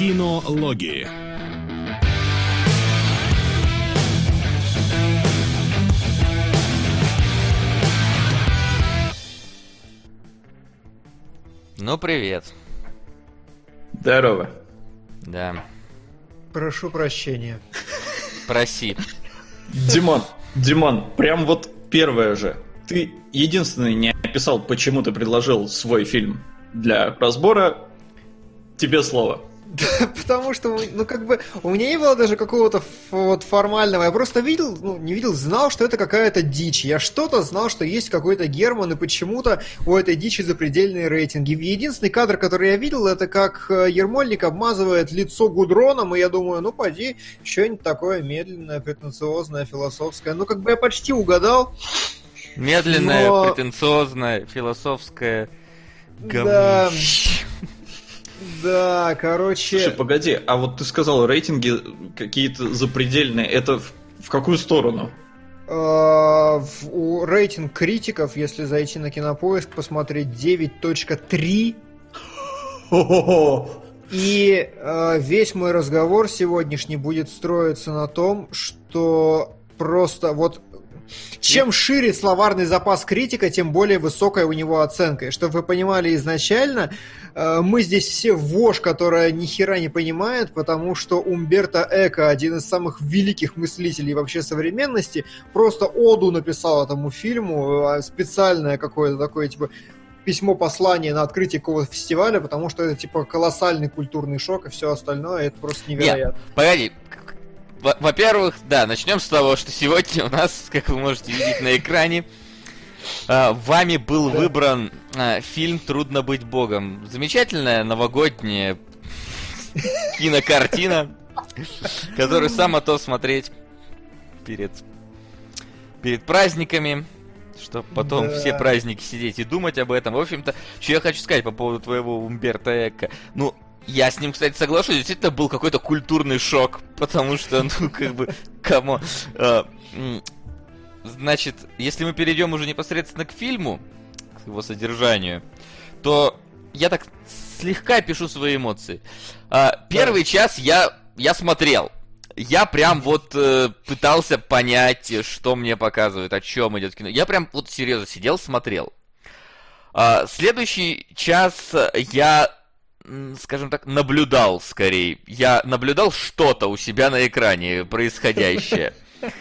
Кинологии. Ну, привет. Здорово. Да. Прошу прощения. Проси. Димон, Димон, прям вот первое же. Ты единственный не описал, почему ты предложил свой фильм для разбора. Тебе слово. Да, потому что, ну, как бы, у меня не было даже какого-то вот формального. Я просто видел, ну, не видел, знал, что это какая-то дичь. Я что-то знал, что есть какой-то Герман, и почему-то у этой дичи запредельные рейтинги. Единственный кадр, который я видел, это как э, Ермольник обмазывает лицо гудроном, и я думаю, ну, поди, что-нибудь такое медленное, претенциозное, философское. Ну, как бы я почти угадал. Медленное, но... претенциозное, философское говнище. Да. Да, короче... Слушай, погоди, а вот ты сказал, рейтинги какие-то запредельные. Это в, в какую сторону? Uh, у рейтинг критиков, если зайти на кинопоиск, посмотреть 9.3. И uh, весь мой разговор сегодняшний будет строиться на том, что просто вот чем шире словарный запас критика, тем более высокая у него оценка. И чтобы вы понимали изначально, э, мы здесь все вошь, которая ни хера не понимает, потому что Умберто Эко, один из самых великих мыслителей вообще современности, просто оду написал этому фильму, э, специальное какое-то такое, типа, письмо послание на открытие какого-то фестиваля, потому что это типа колоссальный культурный шок и все остальное, это просто невероятно. Нет, погоди, во-первых, да, начнем с того, что сегодня у нас, как вы можете видеть на экране, вами был выбран а, фильм «Трудно быть богом». Замечательная новогодняя кинокартина, которую сам то смотреть перед, перед праздниками, чтобы потом да. все праздники сидеть и думать об этом. В общем-то, что я хочу сказать по поводу твоего Умберта Эко. Ну, я с ним, кстати, соглашусь, действительно был какой-то культурный шок, потому что, ну, как бы, кому... Значит, если мы перейдем уже непосредственно к фильму, к его содержанию, то я так слегка пишу свои эмоции. А, первый час я, я смотрел. Я прям вот э, пытался понять, что мне показывают, о чем идет кино. Я прям вот серьезно сидел, смотрел. А, следующий час я скажем так, наблюдал скорее. Я наблюдал что-то у себя на экране происходящее.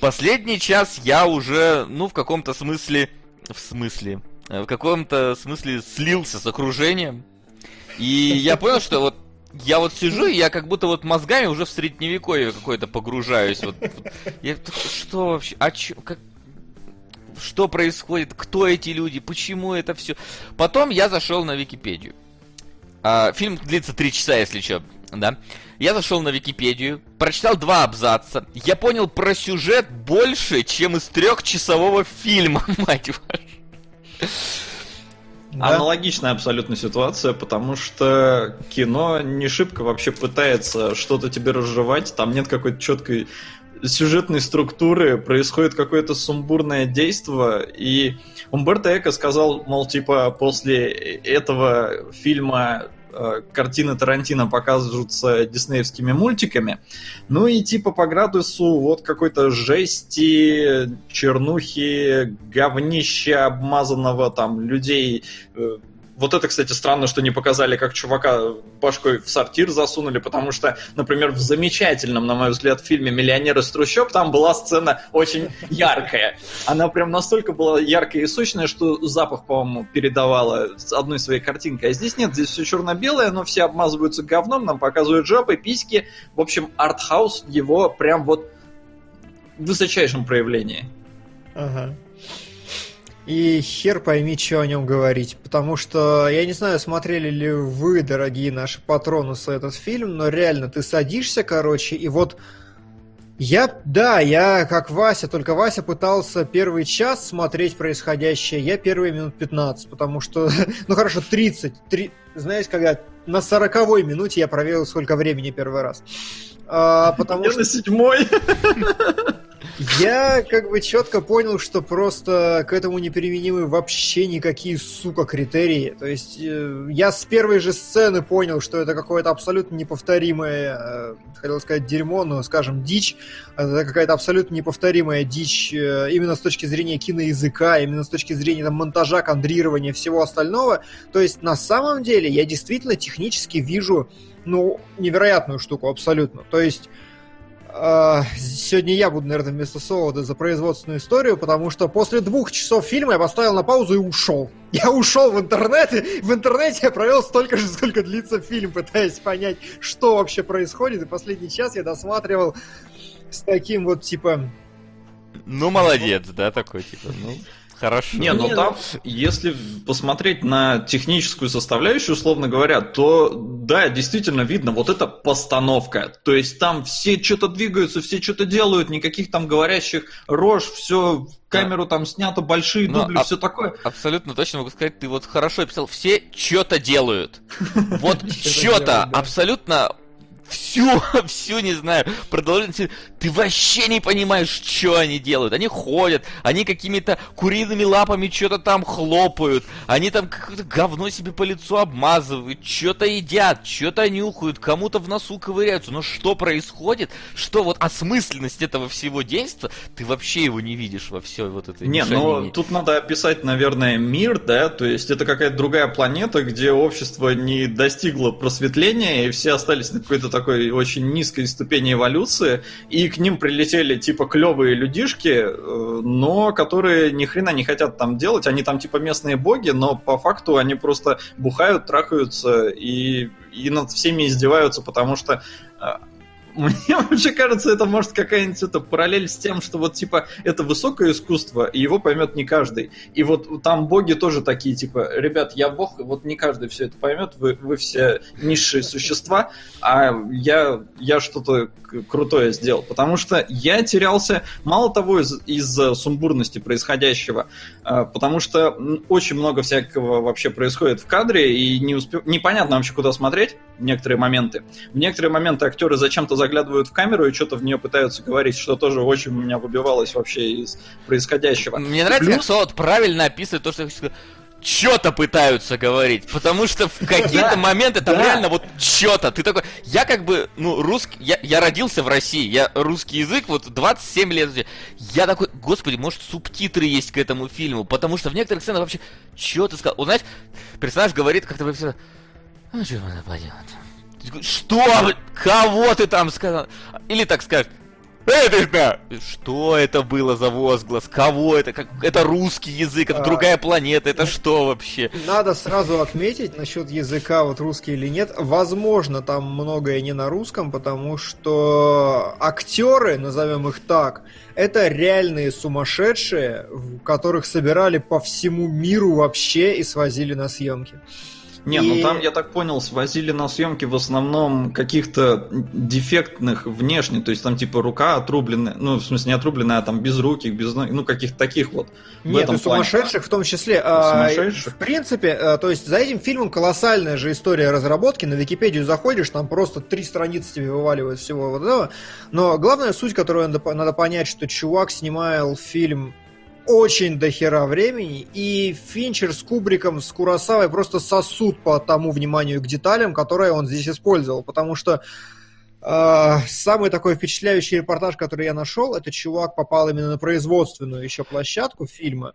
Последний час я уже, ну, в каком-то смысле, в смысле, э, в каком-то смысле слился с окружением. И я понял, что вот я вот сижу, и я как будто вот мозгами уже в средневековье какое-то погружаюсь. Вот, вот, я, что вообще? А чё, как, что происходит? Кто эти люди? Почему это все? Потом я зашел на Википедию. А, фильм длится три часа, если что, да. Я зашел на Википедию, прочитал два абзаца. Я понял про сюжет больше, чем из трехчасового фильма, мать вашу. Да? Аналогичная абсолютно ситуация, потому что кино не шибко вообще пытается что-то тебе разжевать, там нет какой-то четкой сюжетной структуры, происходит какое-то сумбурное действие, и Умберто Эко сказал, мол, типа, после этого фильма картины Тарантино покажутся диснеевскими мультиками. Ну и типа по градусу вот какой-то жести, чернухи, говнища обмазанного там людей э, вот это, кстати, странно, что не показали, как чувака башкой в сортир засунули, потому что, например, в замечательном, на мой взгляд, фильме «Миллионер из трущоб» там была сцена очень яркая. Она прям настолько была яркая и сочная, что запах, по-моему, передавала одной своей картинкой. А здесь нет, здесь все черно-белое, но все обмазываются говном, нам показывают жопы, письки. В общем, артхаус его прям вот в высочайшем проявлении. Ага. И хер пойми, что о нем говорить. Потому что, я не знаю, смотрели ли вы, дорогие наши патронусы, этот фильм, но реально, ты садишься, короче, и вот... Я, да, я как Вася, только Вася пытался первый час смотреть происходящее, я первые минут 15, потому что, ну хорошо, 30, 3, знаешь, когда на сороковой минуте я проверил, сколько времени первый раз. А, потому я что... на седьмой. Я как бы четко понял, что просто к этому не применимы вообще никакие, сука, критерии. То есть э, я с первой же сцены понял, что это какое-то абсолютно неповторимое, э, хотел сказать дерьмо, но, скажем, дичь. Это какая-то абсолютно неповторимая дичь э, именно с точки зрения киноязыка, именно с точки зрения там, монтажа, кадрирования, всего остального. То есть на самом деле я действительно технически вижу, ну, невероятную штуку абсолютно. То есть сегодня я буду, наверное, вместо Солода за производственную историю, потому что после двух часов фильма я поставил на паузу и ушел. Я ушел в интернет, и в интернете я провел столько же, сколько длится фильм, пытаясь понять, что вообще происходит. И последний час я досматривал с таким вот, типа... Ну, молодец, да, такой, типа, ну... Хорошо. Не, ну там, если посмотреть на техническую составляющую, условно говоря, то да, действительно видно, вот это постановка. То есть там все что-то двигаются, все что-то делают, никаких там говорящих рож, все камеру там снято, большие Но дубли, все такое. Абсолютно точно могу сказать, ты вот хорошо описал, все что-то делают. Вот что-то абсолютно всю, всю, не знаю, продолжительность, ты вообще не понимаешь, что они делают. Они ходят, они какими-то куриными лапами что-то там хлопают, они там какое-то говно себе по лицу обмазывают, что-то едят, что-то нюхают, кому-то в носу ковыряются. Но что происходит? Что вот осмысленность этого всего действа, ты вообще его не видишь во все вот это. Не, ну тут надо описать, наверное, мир, да, то есть это какая-то другая планета, где общество не достигло просветления, и все остались на какой-то такой очень низкой ступени эволюции, и к ним прилетели типа клевые людишки, э, но которые ни хрена не хотят там делать, они там типа местные боги, но по факту они просто бухают, трахаются и, и над всеми издеваются, потому что э, мне вообще кажется, это может какая-нибудь это параллель с тем, что вот типа это высокое искусство, и его поймет не каждый. И вот там боги тоже такие, типа, ребят, я бог, вот не каждый все это поймет, вы, вы все низшие существа, а я, я что-то крутое сделал. Потому что я терялся мало того из- из-за сумбурности происходящего, а, потому что очень много всякого вообще происходит в кадре, и не успев... непонятно вообще, куда смотреть в некоторые моменты. В некоторые моменты актеры зачем-то заглядывают в камеру и что-то в нее пытаются говорить, что тоже очень у меня выбивалось вообще из происходящего. Мне нравится, Плюс... как Солод правильно описывает то, что я хочу что-то пытаются говорить, потому что в какие-то моменты там реально вот что-то. Ты такой, я как бы, ну, русский, я, я родился в России, я русский язык, вот 27 лет. Я такой, господи, может субтитры есть к этому фильму, потому что в некоторых сценах вообще, что ты сказал? Вот знаешь, персонаж говорит как-то вообще, ну, что надо поделать? Что? Кого ты там сказал? Или так скажет, это, что это было за возглас? Кого это? Как... Это русский язык, это а... другая планета, это что вообще? Надо сразу отметить насчет языка, вот русский или нет. Возможно, там многое не на русском, потому что актеры, назовем их так, это реальные сумасшедшие, которых собирали по всему миру вообще и свозили на съемки. Не, ну и... ну там, я так понял, свозили на съемки в основном каких-то дефектных внешне, то есть там типа рука отрубленная, ну, в смысле не отрубленная, а там без руки, без ноги, ну, каких-то таких вот. Нет, и сумасшедших в том числе. А, сумасшедших? В принципе, а, то есть за этим фильмом колоссальная же история разработки, на Википедию заходишь, там просто три страницы тебе вываливают всего вот этого, но главная суть, которую надо, надо понять, что чувак снимал фильм очень дохера времени, и Финчер с Кубриком, с Курасавой просто сосут по тому вниманию к деталям, которое он здесь использовал, потому что э, самый такой впечатляющий репортаж, который я нашел, это чувак попал именно на производственную еще площадку фильма,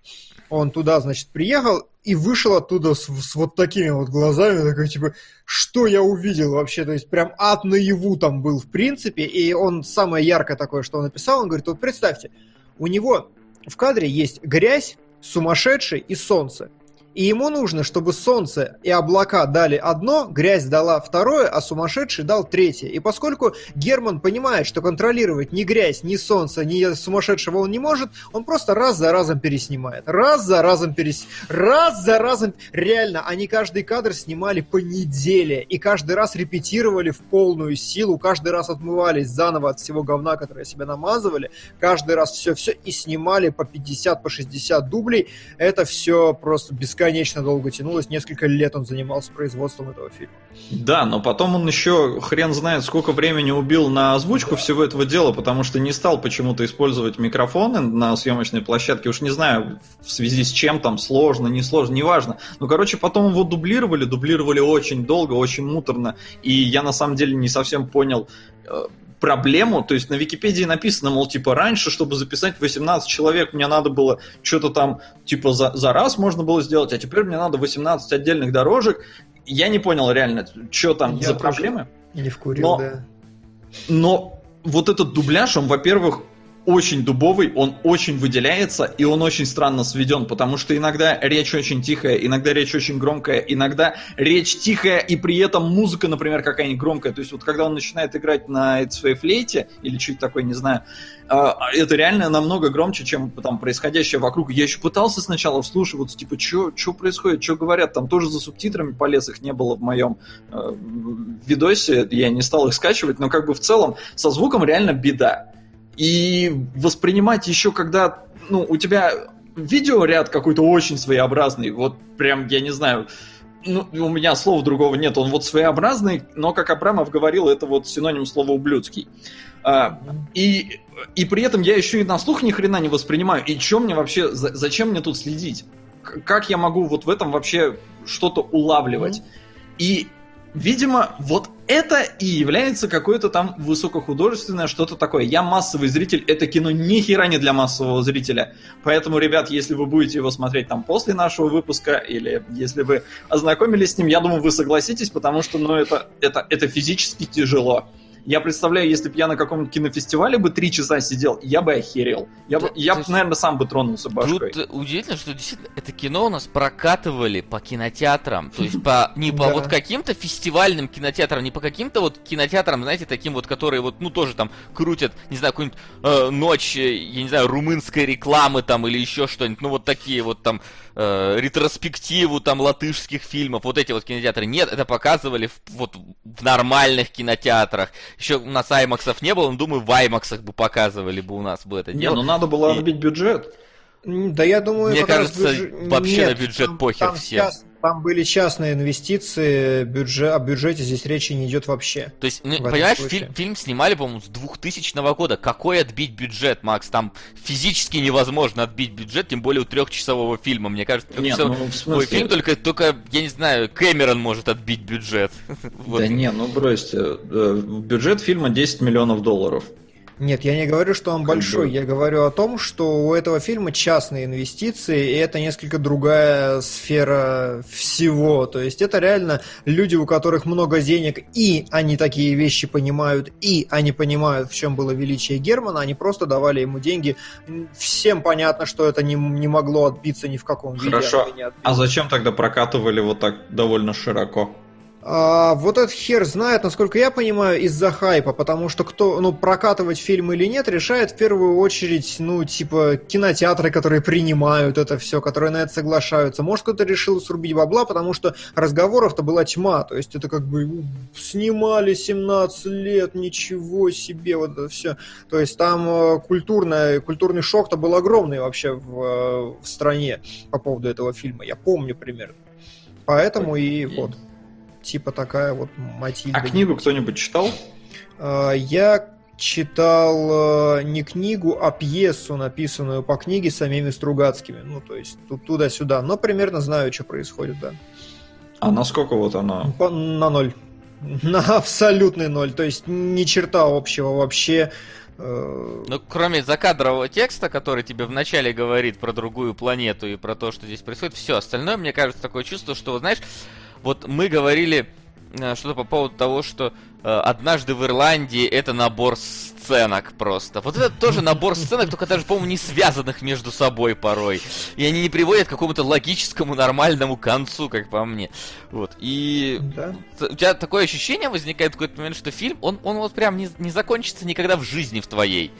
он туда, значит, приехал и вышел оттуда с, с вот такими вот глазами, такой, типа, что я увидел вообще, то есть прям ад наяву там был в принципе, и он самое яркое такое, что он написал, он говорит, вот представьте, у него в кадре есть грязь, сумасшедший и солнце. И ему нужно, чтобы солнце и облака дали одно, грязь дала второе, а сумасшедший дал третье. И поскольку Герман понимает, что контролировать ни грязь, ни солнце, ни сумасшедшего он не может, он просто раз за разом переснимает. Раз за разом перес... Раз за разом... Реально, они каждый кадр снимали по неделе. И каждый раз репетировали в полную силу. Каждый раз отмывались заново от всего говна, которое себе намазывали. Каждый раз все-все и снимали по 50, по 60 дублей. Это все просто бесконечно бесконечно долго тянулось, несколько лет он занимался производством этого фильма. Да, но потом он еще хрен знает, сколько времени убил на озвучку да. всего этого дела, потому что не стал почему-то использовать микрофоны на съемочной площадке. Уж не знаю, в связи с чем там, сложно, не сложно, неважно. Ну, короче, потом его дублировали, дублировали очень долго, очень муторно. И я на самом деле не совсем понял, э, проблему, то есть на Википедии написано, мол, типа, раньше, чтобы записать 18 человек, мне надо было что-то там, типа, за, за раз можно было сделать, а теперь мне надо 18 отдельных дорожек. Я не понял реально, что там Я за проблемы. Не вкурил, но, да. Но вот этот дубляж, он, во-первых, очень дубовый, он очень выделяется, и он очень странно сведен, потому что иногда речь очень тихая, иногда речь очень громкая, иногда речь тихая, и при этом музыка, например, какая-нибудь громкая. То есть вот когда он начинает играть на своей флейте, или чуть такой, не знаю, а, это реально намного громче, чем там происходящее вокруг. Я еще пытался сначала вслушиваться, типа, что происходит, что говорят, там тоже за субтитрами полез, их не было в моем э, видосе, я не стал их скачивать, но как бы в целом со звуком реально беда. И воспринимать еще, когда ну, у тебя видеоряд какой-то очень своеобразный, вот прям, я не знаю, ну, у меня слова другого нет, он вот своеобразный, но, как Абрамов говорил, это вот синоним слова ублюдский. А, и, и при этом я еще и на слух ни хрена не воспринимаю. И чем мне вообще, за, зачем мне тут следить? Как я могу вот в этом вообще что-то улавливать? И Видимо, вот это и является какое-то там высокохудожественное что-то такое. Я массовый зритель, это кино ни хера не для массового зрителя. Поэтому, ребят, если вы будете его смотреть там после нашего выпуска, или если вы ознакомились с ним, я думаю, вы согласитесь, потому что, ну, это, это, это физически тяжело. Я представляю, если бы я на каком-нибудь кинофестивале бы три часа сидел, я бы охерел. Я, да, бы, я бы, наверное, сам бы тронулся башкой. Тут удивительно, что действительно это кино у нас прокатывали по кинотеатрам. То есть по не по вот каким-то фестивальным кинотеатрам, не по каким-то вот кинотеатрам, знаете, таким вот, которые вот, ну, тоже там крутят, не знаю, какую-нибудь э, ночь, э, я не знаю, румынской рекламы там или еще что-нибудь. Ну, вот такие вот там э, ретроспективу там латышских фильмов, вот эти вот кинотеатры. Нет, это показывали в, вот в нормальных кинотеатрах. Еще у нас аймаксов не было, но думаю, в аймаксах бы показывали бы у нас бы это дело. Не, ну надо было отбить бюджет. Да я думаю, мне кажется, бюджет... вообще Нет, на бюджет там, похер там всем. Сейчас, там были частные инвестиции, бюджет, о бюджете здесь речи не идет вообще. То есть, ну, понимаешь, фильм, фильм снимали, по-моему, с 2000 года. Какой отбить бюджет, Макс? Там физически невозможно отбить бюджет, тем более у трехчасового фильма. Мне кажется, трехчасовой ну, смысле... фильм только, только, я не знаю, Кэмерон может отбить бюджет. Да не, ну бросьте. Э, бюджет фильма 10 миллионов долларов. Нет, я не говорю, что он большой. Я говорю о том, что у этого фильма частные инвестиции, и это несколько другая сфера всего. То есть это реально люди, у которых много денег, и они такие вещи понимают, и они понимают, в чем было величие Германа, они просто давали ему деньги. Всем понятно, что это не, не могло отбиться ни в каком виде. Хорошо. А зачем тогда прокатывали вот так довольно широко? А, вот этот хер знает, насколько я понимаю, из-за хайпа, потому что кто, ну, прокатывать фильм или нет, решает в первую очередь, ну, типа, кинотеатры, которые принимают это все, которые на это соглашаются. Может, кто-то решил срубить бабла, потому что разговоров-то была тьма, то есть это как бы снимали 17 лет, ничего себе, вот это все. То есть там э, культурный, культурный шок-то был огромный вообще в, э, в стране по поводу этого фильма, я помню примерно. Поэтому и вот типа такая вот Матильда. А книгу кто-нибудь читал? А, я читал э, не книгу, а пьесу, написанную по книге самими Стругацкими. Ну, то есть тут туда-сюда. Но примерно знаю, что происходит, да. А насколько вот она? По, на ноль. На абсолютный ноль. То есть ни черта общего вообще. Э, ну, кроме закадрового текста, который тебе вначале говорит про другую планету и про то, что здесь происходит, все остальное, мне кажется, такое чувство, что, знаешь, вот мы говорили э, что-то по поводу того, что э, однажды в Ирландии это набор сценок просто. Вот это тоже набор сценок, только даже, по-моему, не связанных между собой порой. И они не приводят к какому-то логическому, нормальному концу, как по мне. Вот. И да. у тебя такое ощущение возникает в какой-то момент, что фильм, он, он вот прям не, не закончится никогда в жизни в твоей.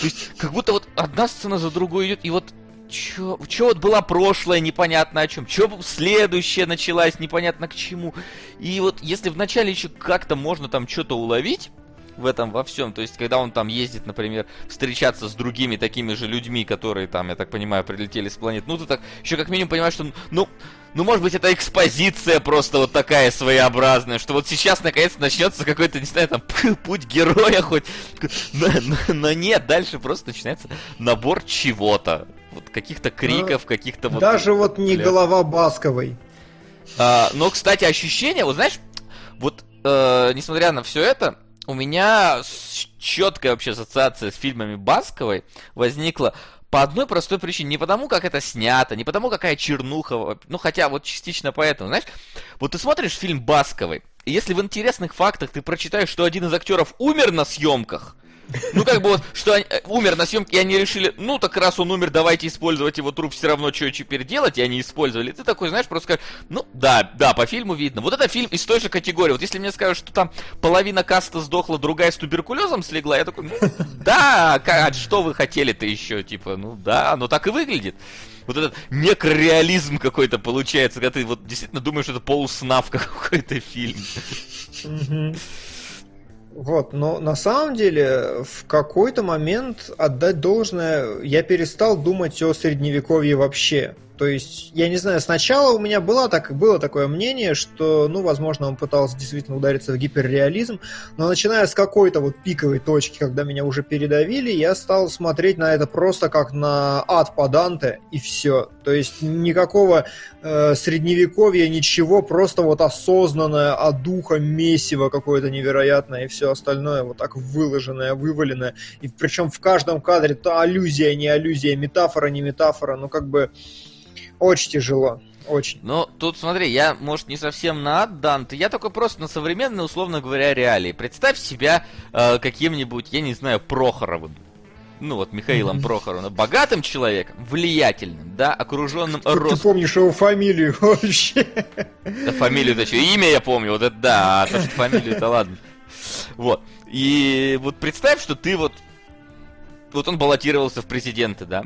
То есть, как будто вот одна сцена за другой идет, и вот Чё, чё вот была прошлое, непонятно о чем, чё следующее началась, непонятно к чему. И вот если вначале еще как-то можно там что-то уловить, в этом во всем. То есть, когда он там ездит, например, встречаться с другими такими же людьми, которые там, я так понимаю, прилетели с планет, ну ты так еще как минимум понимаешь, что ну, ну, может быть, это экспозиция просто вот такая своеобразная, что вот сейчас, наконец, начнется какой-то, не знаю, там, путь героя хоть. Но, но, но нет, дальше просто начинается набор чего-то. Вот каких-то криков, ну, каких-то вот... Даже вот не голова Басковой. А, но, кстати, ощущение, вот знаешь, вот э, несмотря на все это, у меня четкая вообще ассоциация с фильмами Басковой возникла по одной простой причине. Не потому, как это снято, не потому, какая чернуха. Ну, хотя вот частично поэтому. Знаешь, вот ты смотришь фильм Басковой, и если в интересных фактах ты прочитаешь, что один из актеров умер на съемках, ну, как бы вот, что они, э, умер на съемке, и они решили, ну, так раз он умер, давайте использовать его труп, все равно что теперь делать, и они использовали. Ты такой, знаешь, просто скажешь, ну, да, да, по фильму видно. Вот это фильм из той же категории. Вот если мне скажут, что там половина каста сдохла, другая с туберкулезом слегла, я такой, ну, да, как, что вы хотели-то еще, типа, ну, да, оно так и выглядит вот этот некрореализм какой-то получается, когда ты вот действительно думаешь, что это полуснавка какой-то фильм. Вот, но на самом деле в какой-то момент отдать должное, я перестал думать о средневековье вообще. То есть, я не знаю, сначала у меня было, так, было такое мнение, что, ну, возможно, он пытался действительно удариться в гиперреализм, но начиная с какой-то вот пиковой точки, когда меня уже передавили, я стал смотреть на это просто как на ад по Данте, и все. То есть, никакого э, средневековья, ничего, просто вот осознанное, от духа месиво какое-то невероятное, и все остальное вот так выложенное, вываленное. И причем в каждом кадре то аллюзия, не аллюзия, метафора, не метафора, ну, как бы... Очень тяжело. Очень. Ну, тут смотри, я, может, не совсем на Данте, я только просто на современные, условно говоря, реалии. Представь себя э, каким-нибудь, я не знаю, Прохоровым. Ну вот, Михаилом. Прохоровым. Богатым человеком, влиятельным, да, окруженным ростом. Ты помнишь его фамилию вообще? Да, фамилию-то что, имя я помню, вот это да, а то, что фамилию-то ладно. Вот. И вот представь, что ты вот... Вот он баллотировался в президенты, да?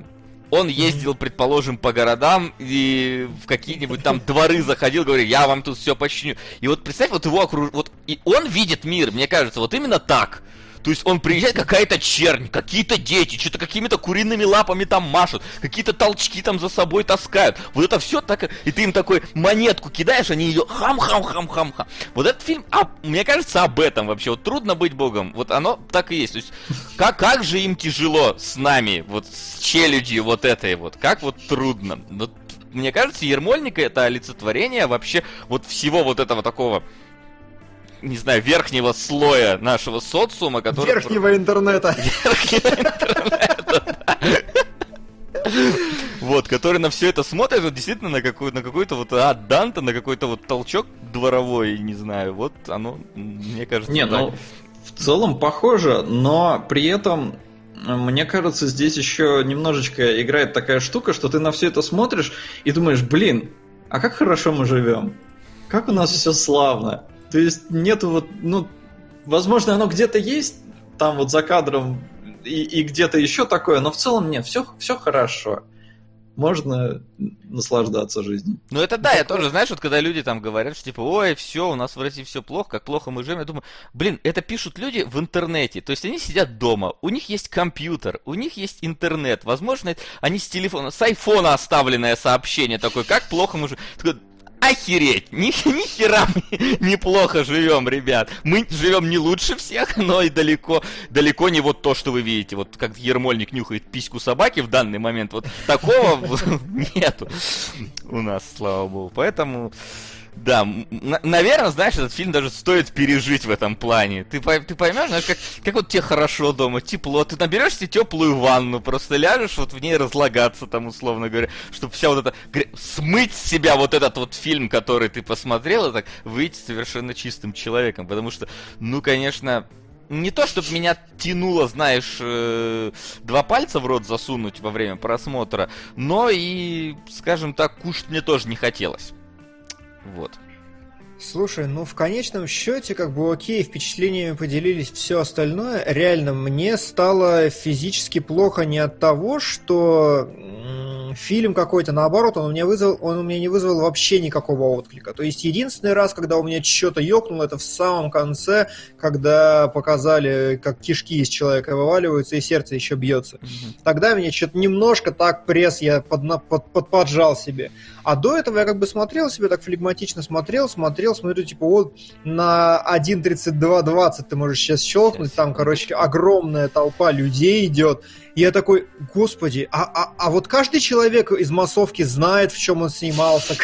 Он ездил, предположим, по городам и в какие-нибудь там дворы заходил, говорил, я вам тут все починю. И вот представь, вот его окруж... Вот и он видит мир, мне кажется, вот именно так. То есть он приезжает, какая-то чернь, какие-то дети, что-то какими-то куриными лапами там машут, какие-то толчки там за собой таскают. Вот это все так, и ты им такой монетку кидаешь, они ее хам-хам-хам-хам-хам. Вот этот фильм, а, мне кажется, об этом вообще. Вот трудно быть богом. Вот оно так и есть. То есть как, как же им тяжело с нами, вот с челюдью вот этой вот. Как вот трудно. Вот, мне кажется, Ермольника это олицетворение вообще вот всего вот этого такого не знаю, верхнего слоя нашего социума, который... Верхнего интернета. Верхнего интернета, Вот, который на все это смотрит, вот действительно на, какой, на какой-то вот а, Данта, на какой-то вот толчок дворовой, не знаю, вот оно, мне кажется, Не, ну, в целом похоже, но при этом мне кажется, здесь еще немножечко играет такая штука, что ты на все это смотришь и думаешь, блин, а как хорошо мы живем? Как у нас все славно? То есть нету вот, ну, возможно, оно где-то есть, там вот за кадром и, и где-то еще такое, но в целом нет, все, все хорошо. Можно наслаждаться жизнью. Ну это да, я тоже, знаешь, вот когда люди там говорят, что типа, ой, все, у нас в России все плохо, как плохо мы живем, я думаю, блин, это пишут люди в интернете, то есть они сидят дома, у них есть компьютер, у них есть интернет, возможно, они с телефона, с айфона оставленное сообщение такое, как плохо мы живем. Охереть! Ни, ни хера неплохо живем, ребят. Мы живем не лучше всех, но и далеко, далеко не вот то, что вы видите. Вот как Ермольник нюхает письку собаки в данный момент. Вот такого нету у нас, слава богу. Поэтому... Да, наверное, знаешь, этот фильм даже стоит пережить в этом плане. Ты, ты поймешь, как, как вот тебе хорошо дома, тепло. Ты наберешь себе теплую ванну, просто ляжешь вот в ней разлагаться, там, условно говоря, чтобы вся вот эта... Смыть с себя вот этот вот фильм, который ты посмотрел, и так выйти совершенно чистым человеком. Потому что, ну, конечно, не то, чтобы меня тянуло, знаешь, э, два пальца в рот засунуть во время просмотра, но и, скажем так, кушать мне тоже не хотелось. Вот. Слушай, ну в конечном счете, как бы окей, впечатлениями поделились, все остальное. Реально, мне стало физически плохо не от того, что фильм какой-то, наоборот, он у меня вызвал, он у меня не вызвал вообще никакого отклика. То есть единственный раз, когда у меня что-то ёкнуло, это в самом конце, когда показали, как кишки из человека вываливаются и сердце еще бьется. Mm-hmm. Тогда меня что-то немножко так пресс я под, под, под, поджал себе. А до этого я как бы смотрел себе, так флегматично смотрел, смотрел, смотрю, типа, вот на 1.32.20 ты можешь сейчас щелкнуть, там, короче, огромная толпа людей идет, и я такой, господи, а, а, а вот каждый человек из массовки знает, в чем он снимался,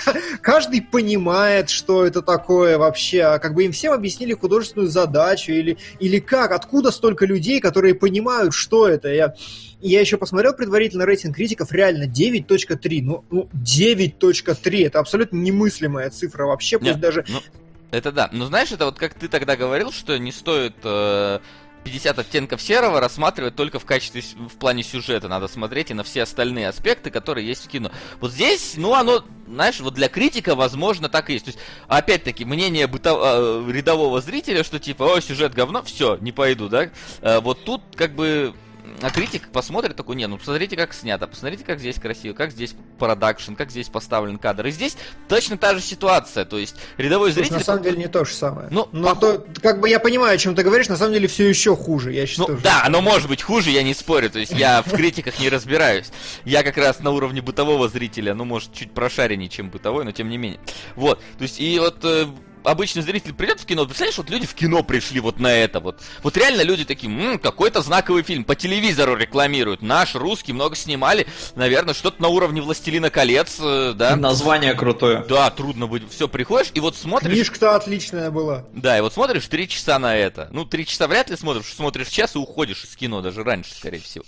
каждый понимает, что это такое вообще, а как бы им всем объяснили художественную задачу или, или как, откуда столько людей, которые понимают, что это. Я, я еще посмотрел предварительно рейтинг критиков, реально 9.3, ну, ну 9.3, это абсолютно немыслимая цифра вообще, пусть Нет, даже... Ну... Это да. Но знаешь, это вот как ты тогда говорил, что не стоит э, 50 оттенков серого рассматривать только в качестве, в плане сюжета. Надо смотреть и на все остальные аспекты, которые есть в кино. Вот здесь, ну, оно, знаешь, вот для критика, возможно, так и есть. То есть, опять-таки, мнение бытов... Э, рядового зрителя, что типа, о, сюжет говно, все, не пойду, да? Э, вот тут, как бы, а критик посмотрит такой, не, ну посмотрите, как снято, посмотрите, как здесь красиво, как здесь продакшн, как здесь поставлен кадр. И здесь точно та же ситуация, то есть рядовой Слушай, зритель... на самом деле не то же самое. Ну, Но пох... то, как бы я понимаю, о чем ты говоришь, на самом деле все еще хуже, я считаю. Ну, да, оно может быть хуже, я не спорю, то есть я в критиках не разбираюсь. Я как раз на уровне бытового зрителя, ну, может, чуть прошареннее, чем бытовой, но тем не менее. Вот, то есть, и вот э, обычный зритель придет в кино, представляешь, вот люди в кино пришли вот на это вот. Вот реально люди такие, м-м, какой-то знаковый фильм, по телевизору рекламируют, наш, русский, много снимали, наверное, что-то на уровне «Властелина колец», э, да. Название крутое. Да, трудно будет, все, приходишь и вот смотришь... Книжка-то отличная была. Да, и вот смотришь три часа на это. Ну, три часа вряд ли смотришь, смотришь час и уходишь из кино, даже раньше, скорее всего.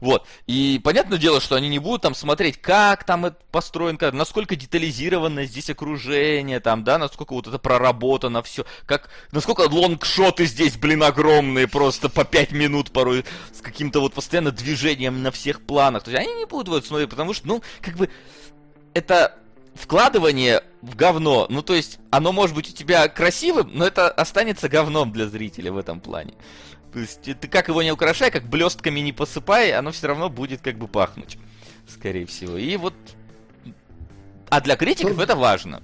Вот, и понятное дело, что они не будут там смотреть, как там это построен, как, насколько детализировано здесь окружение, там, да, насколько вот это проработано все. Как, насколько лонгшоты здесь, блин, огромные, просто по 5 минут порой, с каким-то вот постоянно движением на всех планах. То есть они не будут вот смотреть, потому что, ну, как бы, это вкладывание в говно. Ну, то есть, оно может быть у тебя красивым, но это останется говном для зрителя в этом плане. То есть, ты как его не украшай, как блестками не посыпай, оно все равно будет как бы пахнуть, скорее всего. И вот... А для критиков это важно.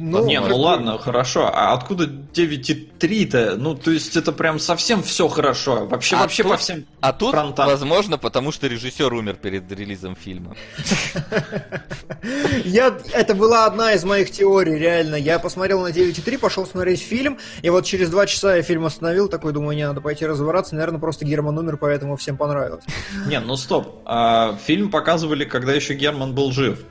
Ну, не, ну ладно, хорошо. А откуда 9,3-то? Ну, то есть это прям совсем все хорошо. Вообще, а вообще тут, по всем А тут, фронтам. возможно, потому что режиссер умер перед релизом фильма. Я, это была одна из моих теорий, реально. Я посмотрел на 9,3, пошел смотреть фильм, и вот через два часа я фильм остановил, такой, думаю, не, надо пойти разобраться. Наверное, просто Герман умер, поэтому всем понравилось. Не, ну стоп. А, фильм показывали, когда еще Герман был жив.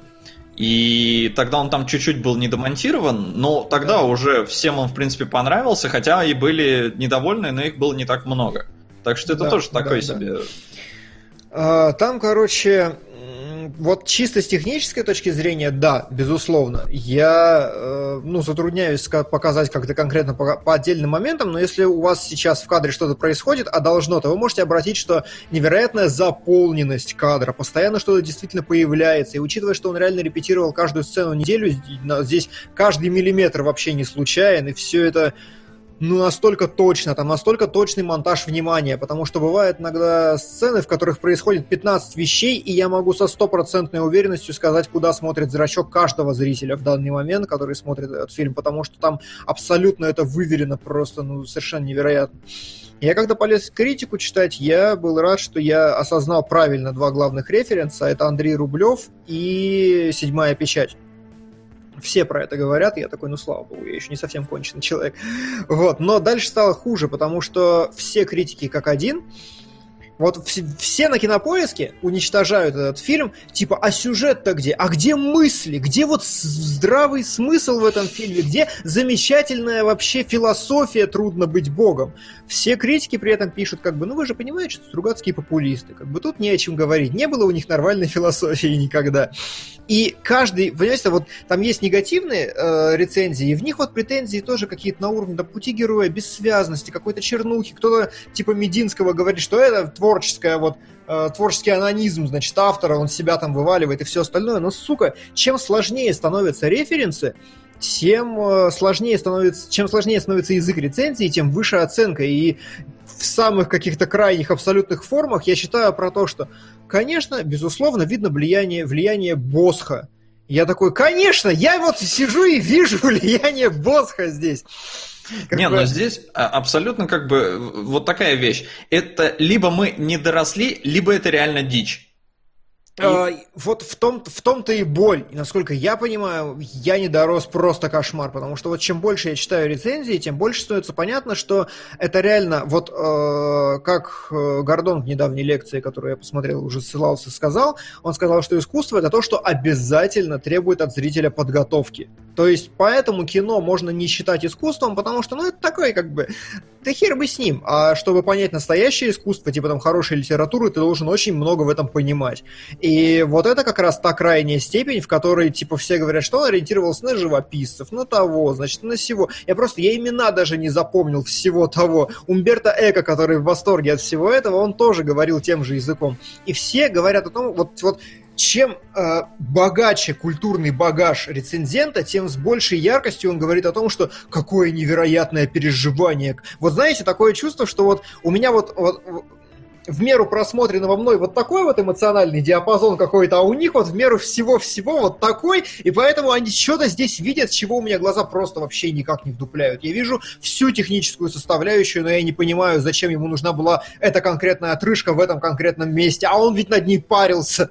И тогда он там чуть-чуть был недомонтирован, но тогда да. уже всем он, в принципе, понравился, хотя и были недовольны, но их было не так много. Так что это да, тоже такой да, себе... А, там, короче, вот чисто с технической точки зрения, да, безусловно. Я, э, ну, затрудняюсь показать как-то конкретно по, по отдельным моментам, но если у вас сейчас в кадре что-то происходит, а должно, то вы можете обратить, что невероятная заполненность кадра, постоянно что-то действительно появляется. И учитывая, что он реально репетировал каждую сцену неделю, здесь каждый миллиметр вообще не случайен, и все это ну, настолько точно, там настолько точный монтаж внимания, потому что бывают иногда сцены, в которых происходит 15 вещей, и я могу со стопроцентной уверенностью сказать, куда смотрит зрачок каждого зрителя в данный момент, который смотрит этот фильм, потому что там абсолютно это выверено просто, ну, совершенно невероятно. Я когда полез критику читать, я был рад, что я осознал правильно два главных референса. Это Андрей Рублев и «Седьмая печать» все про это говорят, я такой, ну слава богу, я еще не совсем конченый человек. Вот, но дальше стало хуже, потому что все критики как один вот все на кинопоиске уничтожают этот фильм, типа, а сюжет-то где? А где мысли? Где вот здравый смысл в этом фильме? Где замечательная вообще философия «Трудно быть богом»? Все критики при этом пишут, как бы, ну вы же понимаете, что Стругацкие популисты, как бы тут не о чем говорить, не было у них нормальной философии никогда. И каждый, понимаете, вот там есть негативные э, рецензии, и в них вот претензии тоже какие-то на уровне, да, пути героя, бессвязности, какой-то чернухи, кто-то типа Мединского говорит, что это твой творческая вот э, творческий анонизм, значит, автора, он себя там вываливает и все остальное. Но, сука, чем сложнее становятся референсы, тем э, сложнее становится, чем сложнее становится язык рецензии, тем выше оценка. И в самых каких-то крайних абсолютных формах я считаю про то, что, конечно, безусловно, видно влияние, влияние Босха. Я такой, конечно, я вот сижу и вижу влияние Босха здесь. Как не, бы... но здесь а, абсолютно как бы вот такая вещь. Это либо мы не доросли, либо это реально дичь. И... А, вот в, том, в том-то и боль. И насколько я понимаю, я не дорос просто кошмар, потому что вот чем больше я читаю рецензии, тем больше становится понятно, что это реально, вот э, как э, Гордон в недавней лекции, которую я посмотрел, уже ссылался, сказал, он сказал, что искусство это то, что обязательно требует от зрителя подготовки. То есть поэтому кино можно не считать искусством, потому что, ну, это такое как бы да хер бы с ним. А чтобы понять настоящее искусство, типа там хорошей литературы, ты должен очень много в этом понимать. И вот это как раз та крайняя степень, в которой, типа, все говорят, что он ориентировался на живописцев, на того, значит, на всего. Я просто, я имена даже не запомнил всего того. Умберто Эко, который в восторге от всего этого, он тоже говорил тем же языком. И все говорят о том, вот, вот чем э, богаче культурный багаж рецензента, тем с большей яркостью он говорит о том, что какое невероятное переживание. Вот знаете, такое чувство, что вот у меня вот, вот в меру просмотренного мной вот такой вот эмоциональный диапазон какой-то, а у них вот в меру всего-всего вот такой, и поэтому они что-то здесь видят, чего у меня глаза просто вообще никак не вдупляют. Я вижу всю техническую составляющую, но я не понимаю, зачем ему нужна была эта конкретная отрыжка в этом конкретном месте, а он ведь над ней парился.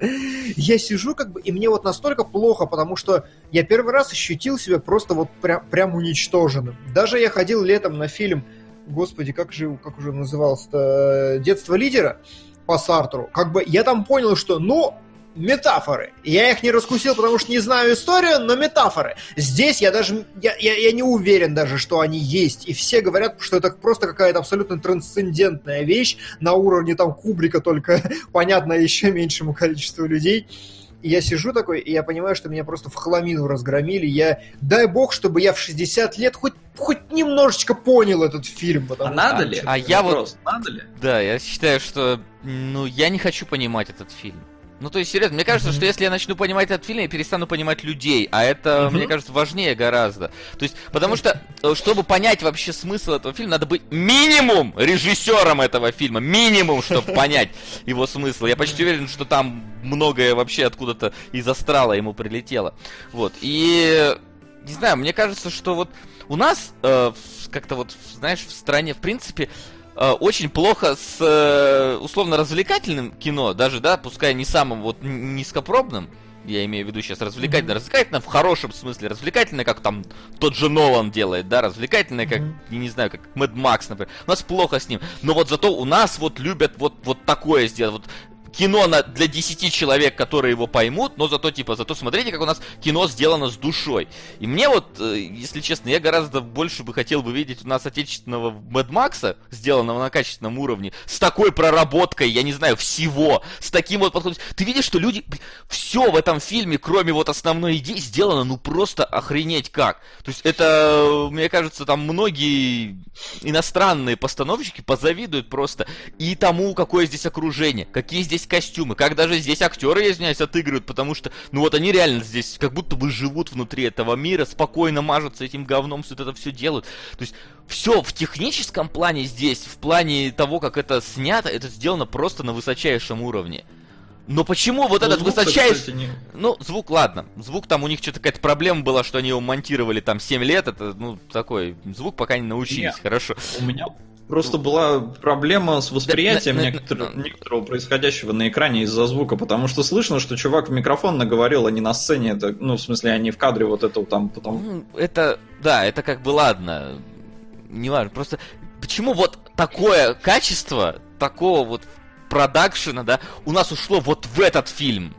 Я сижу как бы, и мне вот настолько плохо, потому что я первый раз ощутил себя просто вот прям, прям уничтоженным. Даже я ходил летом на фильм господи, как же, как уже назывался-то, «Детство лидера» по Сартру, как бы я там понял, что, ну, метафоры. Я их не раскусил, потому что не знаю историю, но метафоры. Здесь я даже, я, я, я не уверен даже, что они есть. И все говорят, что это просто какая-то абсолютно трансцендентная вещь на уровне там Кубрика, только понятно еще меньшему количеству людей. И я сижу такой, и я понимаю, что меня просто в хламину разгромили. Я, дай бог, чтобы я в 60 лет хоть, хоть немножечко понял этот фильм. А надо ли? А я вот... Надо ли? Да, я считаю, что... Ну, я не хочу понимать этот фильм. Ну, то есть, серьезно, мне кажется, mm-hmm. что если я начну понимать этот фильм, я перестану понимать людей, а это, mm-hmm. мне кажется, важнее гораздо. То есть, потому что, э, чтобы понять вообще смысл этого фильма, надо быть минимум режиссером этого фильма, минимум, чтобы понять его смысл. Я почти уверен, что там многое вообще откуда-то из астрала ему прилетело. Вот, и, не знаю, мне кажется, что вот у нас э, как-то вот, знаешь, в стране, в принципе, Э, очень плохо с э, условно-развлекательным кино, даже, да, пускай не самым вот низкопробным, я имею в виду сейчас развлекательно, mm-hmm. развлекательно в хорошем смысле, развлекательно, как там тот же Нолан делает, да, развлекательно, как, mm-hmm. я не знаю, как Мэд Макс, например. У нас плохо с ним, но вот зато у нас вот любят вот, вот такое сделать, вот кино на, для 10 человек, которые его поймут, но зато, типа, зато смотрите, как у нас кино сделано с душой. И мне вот, э, если честно, я гораздо больше бы хотел бы видеть у нас отечественного Мэд Макса, сделанного на качественном уровне, с такой проработкой, я не знаю, всего, с таким вот подходом. Ты видишь, что люди, все в этом фильме, кроме вот основной идеи, сделано, ну, просто охренеть как. То есть это, мне кажется, там многие иностранные постановщики позавидуют просто и тому, какое здесь окружение, какие здесь здесь костюмы, как даже здесь актеры, я извиняюсь, отыгрывают, потому что, ну вот они реально здесь как будто бы живут внутри этого мира, спокойно мажутся этим говном, все это все делают. То есть все в техническом плане здесь, в плане того, как это снято, это сделано просто на высочайшем уровне. Но почему вот ну, этот высочайший... Не... Ну, звук, ладно. Звук там у них что-то какая-то проблема была, что они его монтировали там 7 лет. Это, ну, такой звук пока не научились, Нет. хорошо. У меня Просто была проблема с восприятием некоторого, некоторого происходящего на экране из-за звука, потому что слышно, что чувак в микрофон наговорил, а не на сцене. Это, ну, в смысле, они в кадре вот этого там потом. Ну, это, да, это как бы ладно. Не важно. Просто почему вот такое качество, такого вот продакшена, да, у нас ушло вот в этот фильм?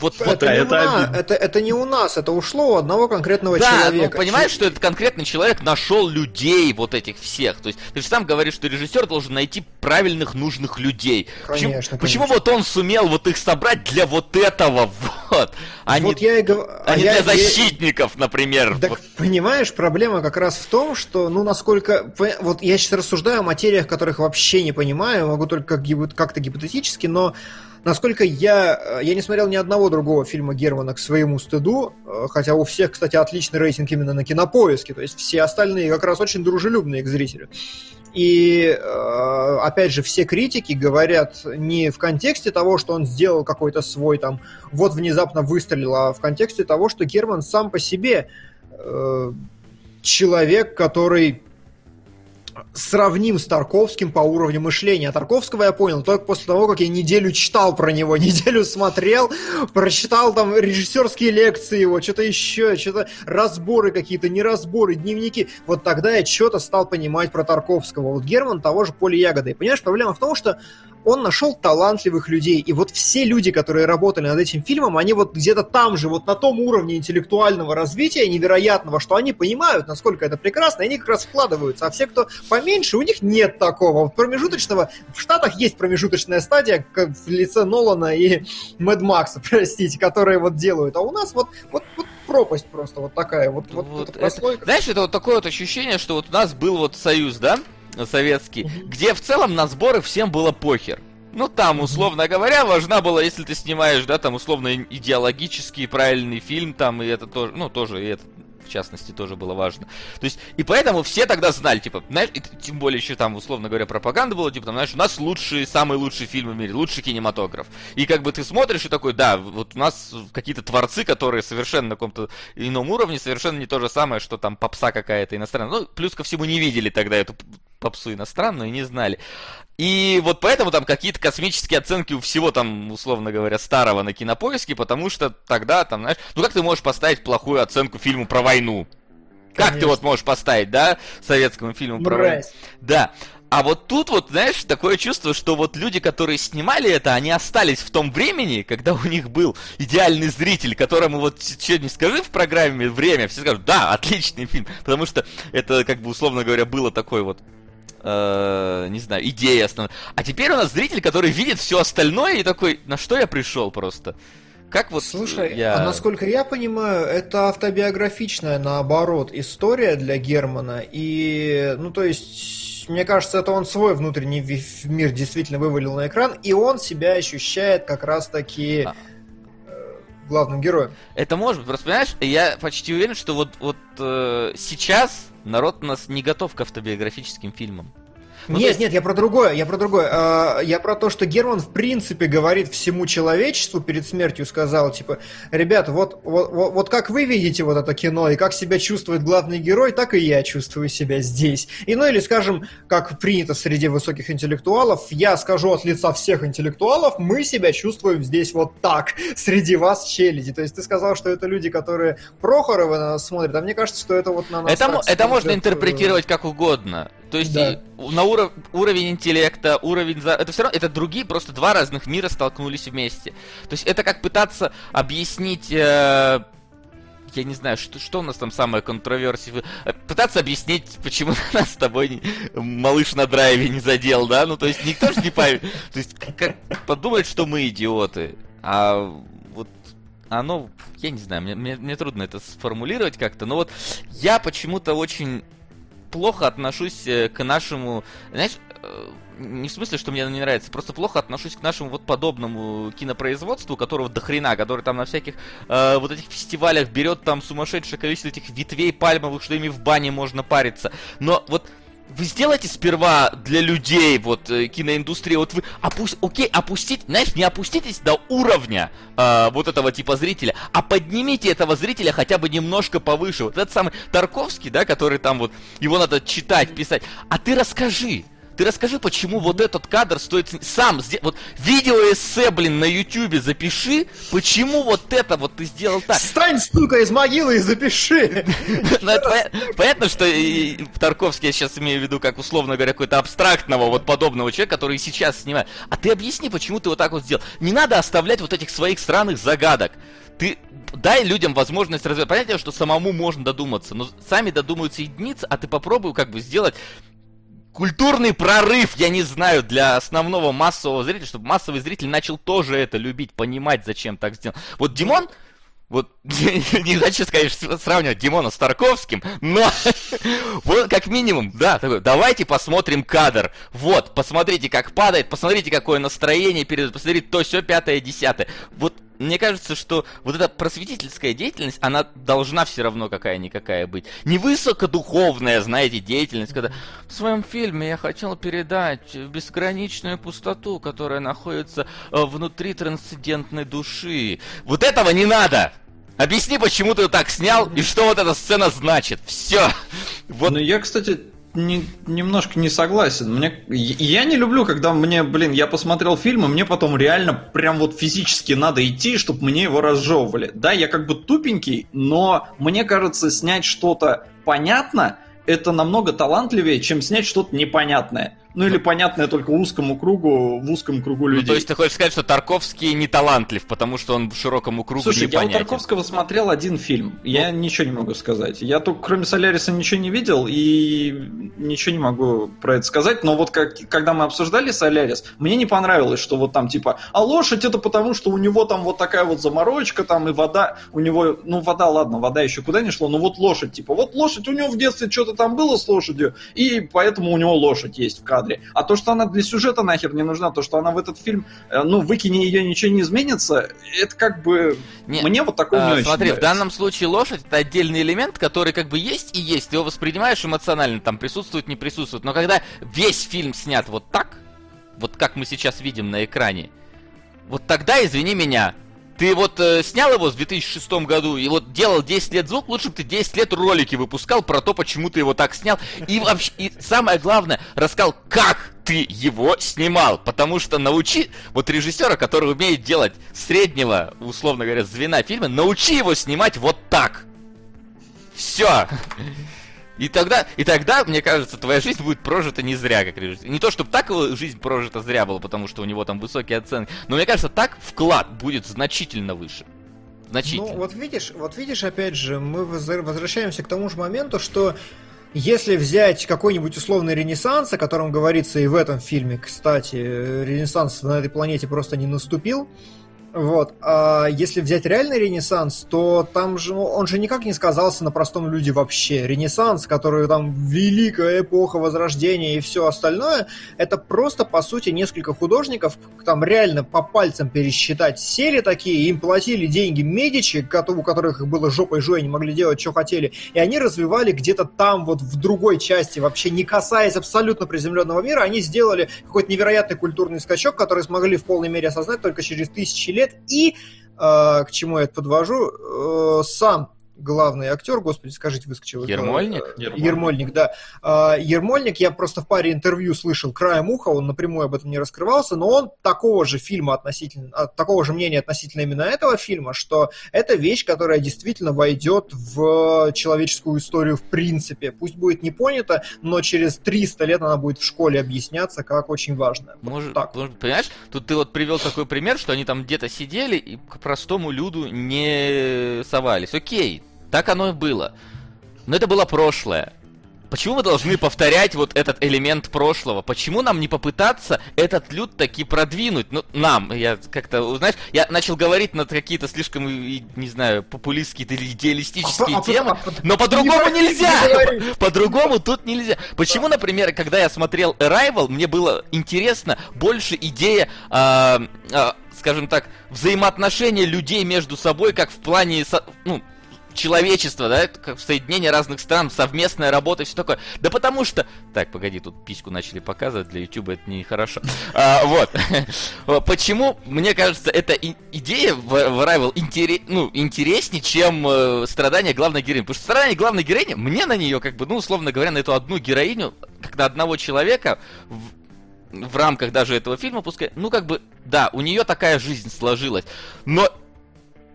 Вот, это, вот не это обидно. это, это не у нас, это ушло у одного конкретного да, человека. но понимаешь, что этот конкретный человек нашел людей вот этих всех. То есть ты же сам говоришь, что режиссер должен найти правильных, нужных людей. почему, Конечно, почему конечно. вот он сумел вот их собрать для вот этого вот, а вот не, я и гов- а а я- для я- защитников, например. Так, Вот. понимаешь, проблема как раз в том, что, ну, насколько... Вот я сейчас рассуждаю о материях, которых вообще не понимаю, могу только как-то гипотетически, но насколько я... э, Я не смотрел ни одного другого фильма Германа к своему стыду, э, хотя у всех, кстати, отличный рейтинг именно на кинопоиске, то есть все остальные как раз очень дружелюбные к зрителю. И, э, опять же, все критики говорят не в контексте того, что он сделал какой-то свой там, вот внезапно выстрелил, а в контексте того, что Герман сам по себе человек, который сравним с Тарковским по уровню мышления. А Тарковского я понял только после того, как я неделю читал про него, неделю смотрел, прочитал там режиссерские лекции его, что-то еще, что-то разборы какие-то, неразборы, дневники. Вот тогда я что-то стал понимать про Тарковского. Вот Герман того же Поля Ягода. И понимаешь, проблема в том, что он нашел талантливых людей. И вот все люди, которые работали над этим фильмом, они вот где-то там же, вот на том уровне интеллектуального развития невероятного, что они понимают, насколько это прекрасно, и они как раз вкладываются. А все, кто поменьше, у них нет такого. Промежуточного... В Штатах есть промежуточная стадия, как в лице Нолана и Мэд Макса, простите, которые вот делают. А у нас вот, вот, вот пропасть просто вот такая. Вот, вот, Вот это- прослойка. Знаешь, это вот такое вот ощущение, что вот у нас был вот союз, да, советский, где в целом на сборы всем было похер. Ну, там, условно говоря, важна была, если ты снимаешь, да, там, условно, идеологический правильный фильм, там, и это тоже, ну, тоже, и это, в частности, тоже было важно. То есть, и поэтому все тогда знали, типа, знаешь, и тем более еще там, условно говоря, пропаганда была, типа, там, знаешь, у нас лучшие, самые лучшие фильмы в мире, лучший кинематограф. И как бы ты смотришь и такой, да, вот у нас какие-то творцы, которые совершенно на каком-то ином уровне, совершенно не то же самое, что там попса какая-то иностранная. Ну, плюс ко всему не видели тогда эту попсу иностранную не знали. И вот поэтому там какие-то космические оценки у всего там, условно говоря, старого на кинопоиске, потому что тогда там, знаешь, ну как ты можешь поставить плохую оценку фильму про войну? Как ты вот можешь поставить, да, советскому фильму про войну? Да. А вот тут вот, знаешь, такое чувство, что вот люди, которые снимали это, они остались в том времени, когда у них был идеальный зритель, которому вот что не скажи в программе время, все скажут, да, отличный фильм, потому что это, как бы, условно говоря, было такой вот э, не знаю, идея основная. А теперь у нас зритель, который видит все остальное и такой, на что я пришел просто? Как вот Слушай, я... а насколько я понимаю, это автобиографичная, наоборот, история для Германа. И, ну, то есть, мне кажется, это он свой внутренний мир действительно вывалил на экран, и он себя ощущает как раз-таки А. э, главным героем. Это может быть, просто понимаешь, я почти уверен, что вот, вот э, сейчас народ у нас не готов к автобиографическим фильмам. Ну, нет, есть- нет, я про другое, я про другое. А, Я про то, что Герман в принципе говорит всему человечеству перед смертью, сказал, типа, ребята, вот, вот, вот, вот как вы видите вот это кино, и как себя чувствует главный герой, так и я чувствую себя здесь. И ну или, скажем, как принято среди высоких интеллектуалов, я скажу от лица всех интеллектуалов, мы себя чувствуем здесь вот так, среди вас челяди. То есть ты сказал, что это люди, которые Прохорова на нас смотрят, а мне кажется, что это вот на нас Это, это можно э, интерпретировать как угодно. То есть Да. на уров- уровень интеллекта, уровень... за- Это все равно, это другие, просто два разных мира столкнулись вместе. То есть это как пытаться объяснить... э, я не знаю, что, что у нас там самое контроверсия. Пытаться объяснить, почему нас с тобой не- малыш на драйве не задел, да? Ну, то есть никто же не поймет. То есть как подумать, что мы идиоты. А вот оно, я не знаю, мне, мне, мне трудно это сформулировать как-то, но вот я почему-то очень плохо отношусь э, к нашему, знаешь, э, не в смысле, что мне оно не нравится, просто плохо отношусь к нашему вот подобному кинопроизводству, которого до хрена, который там на всяких э, вот этих фестивалях берет там сумасшедшее количество этих ветвей пальмовых, что ими в бане можно париться. Но вот вы сделайте сперва для людей, вот, э, киноиндустрии, вот вы, опусть, окей, опустить, знаешь, не опуститесь до уровня э, вот этого типа зрителя, а поднимите этого зрителя хотя бы немножко повыше. Вот этот самый Тарковский, да, который там вот, его надо читать, писать, а ты расскажи, Ты расскажи, почему вот этот кадр стоит сам вот видеоэссе, блин, на ютюбе запиши, почему вот это вот ты сделал так. Встань, сука, из могилы и запиши. Ну, понятно, что Тарковский я сейчас имею в виду, как условно говоря, какой-то абстрактного вот подобного человека, который сейчас снимает. А ты объясни, почему ты вот так вот сделал. Не надо оставлять вот этих своих странных загадок. Ты дай людям возможность развивать. Понятно, что самому можно додуматься, но сами додумаются единицы, а ты попробуй как бы сделать культурный прорыв, я не знаю, для основного массового зрителя, чтобы массовый зритель начал тоже это любить, понимать, зачем так сделано. Вот Димон, вот не хочу, конечно, сравнивать Димона с Тарковским, но вот как минимум, да, такой, давайте посмотрим кадр. Вот, посмотрите, как падает, посмотрите, какое настроение перед, посмотрите то, все, пятое, десятое. Вот мне кажется, что вот эта просветительская деятельность, она должна все равно какая-никакая быть. Не высокодуховная, знаете, деятельность, когда в своем фильме я хотел передать безграничную пустоту, которая находится э, внутри трансцендентной души. Вот этого не надо! Объясни, почему ты так снял и что вот эта сцена значит. Все. Вот. Ну, я, кстати, не, немножко не согласен. Мне, я не люблю, когда мне, блин, я посмотрел фильм, и мне потом реально прям вот физически надо идти, чтобы мне его разжевывали. Да, я как бы тупенький, но мне кажется, снять что-то понятно, это намного талантливее, чем снять что-то непонятное. Ну или понятное только узкому кругу, в узком кругу людей. Ну, то есть ты хочешь сказать, что Тарковский не талантлив, потому что он в широкому кругу Слушай, непонятен. я у Тарковского смотрел один фильм. Я ну. ничего не могу сказать. Я только кроме Соляриса ничего не видел и ничего не могу про это сказать. Но вот как, когда мы обсуждали Солярис, мне не понравилось, что вот там типа, а лошадь это потому, что у него там вот такая вот заморочка там и вода, у него, ну вода, ладно, вода еще куда не шло, но вот лошадь, типа, вот лошадь, у него в детстве что-то там было с лошадью, и поэтому у него лошадь есть в кадре кадре. А то, что она для сюжета нахер не нужна, то, что она в этот фильм, э, ну, выкини ее, ничего не изменится, это как бы... Не, Мне вот такое а, не очень Смотри, нравится. в данном случае лошадь это отдельный элемент, который как бы есть и есть. Ты его воспринимаешь эмоционально, там присутствует, не присутствует. Но когда весь фильм снят вот так, вот как мы сейчас видим на экране, вот тогда, извини меня, ты вот э, снял его в 2006 году и вот делал 10 лет звук, лучше бы ты 10 лет ролики выпускал про то, почему ты его так снял. И вообще, и самое главное, рассказал, как ты его снимал. Потому что научи вот режиссера, который умеет делать среднего, условно говоря, звена фильма, научи его снимать вот так. Все. И тогда, и тогда, мне кажется, твоя жизнь будет прожита не зря, как режиссер. Не то, чтобы так его жизнь прожита зря была, потому что у него там высокие оценки, но мне кажется, так вклад будет значительно выше. Значительно. Ну, вот видишь, вот видишь, опять же, мы возвращаемся к тому же моменту, что если взять какой-нибудь условный ренессанс, о котором говорится и в этом фильме, кстати, ренессанс на этой планете просто не наступил, вот. А если взять реальный Ренессанс, то там же ну, он же никак не сказался на простом люди вообще. Ренессанс, который там великая эпоха Возрождения и все остальное, это просто, по сути, несколько художников, там реально по пальцам пересчитать, сели такие, им платили деньги Медичи, у которых их было жопой жой, они могли делать, что хотели, и они развивали где-то там, вот в другой части, вообще не касаясь абсолютно приземленного мира, они сделали какой-то невероятный культурный скачок, который смогли в полной мере осознать только через тысячи лет, лет. И э, к чему я это подвожу, э, сам главный актер, господи, скажите, выскочил. Ермольник? Ермольник, Ермольник да. А, Ермольник, я просто в паре интервью слышал краем уха, он напрямую об этом не раскрывался, но он такого же фильма относительно, а, такого же мнения относительно именно этого фильма, что это вещь, которая действительно войдет в человеческую историю в принципе. Пусть будет не понята, но через 300 лет она будет в школе объясняться как очень важная. Может, вот так. может понимаешь, тут ты вот привел такой пример, что они там где-то сидели и к простому люду не совались. Окей, так оно и было. Но это было прошлое. Почему мы должны повторять вот этот элемент прошлого? Почему нам не попытаться этот люд таки продвинуть? Ну, нам, я как-то, знаешь, я начал говорить на какие-то слишком, не знаю, популистские или идеалистические а, темы, а, но по-другому не нельзя! По-другому тут нельзя. Почему, например, когда я смотрел Arrival, мне было интересно больше идея, э, э, скажем так, взаимоотношения людей между собой, как в плане, ну, человечество, да, как соединение разных стран, совместная работа и все такое. Да потому что... Так, погоди, тут письку начали показывать, для YouTube это нехорошо. А, вот. Почему, мне кажется, эта идея в, Arrival интерес, ну, интереснее, чем э, страдания главной героини. Потому что страдания главной героини, мне на нее, как бы, ну, условно говоря, на эту одну героиню как на одного человека в, в рамках даже этого фильма, пускай, ну как бы, да, у нее такая жизнь сложилась, но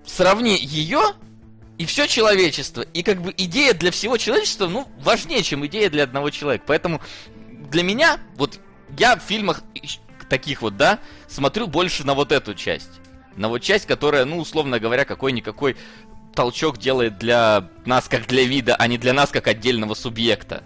сравни ее и все человечество. И как бы идея для всего человечества, ну, важнее, чем идея для одного человека. Поэтому для меня, вот я в фильмах таких вот, да, смотрю больше на вот эту часть. На вот часть, которая, ну, условно говоря, какой-никакой толчок делает для нас как для вида, а не для нас как отдельного субъекта.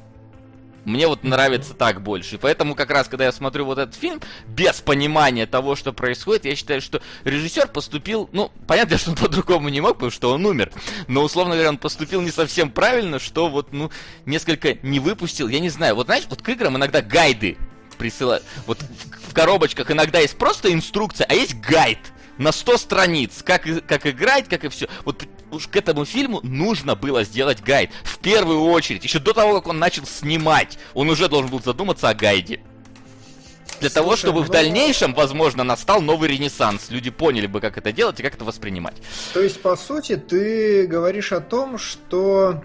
Мне вот нравится так больше. И поэтому как раз, когда я смотрю вот этот фильм, без понимания того, что происходит, я считаю, что режиссер поступил, ну, понятно, что он по-другому не мог, потому что он умер. Но, условно говоря, он поступил не совсем правильно, что вот, ну, несколько не выпустил. Я не знаю, вот знаешь, вот к играм иногда гайды присылают. Вот в, коробочках иногда есть просто инструкция, а есть гайд на 100 страниц, как, как играть, как и все. Вот уж к этому фильму нужно было сделать гайд. В первую очередь, еще до того, как он начал снимать, он уже должен был задуматься о гайде. Для Слушай, того, чтобы ну... в дальнейшем, возможно, настал новый ренессанс. Люди поняли бы, как это делать и как это воспринимать. То есть, по сути, ты говоришь о том, что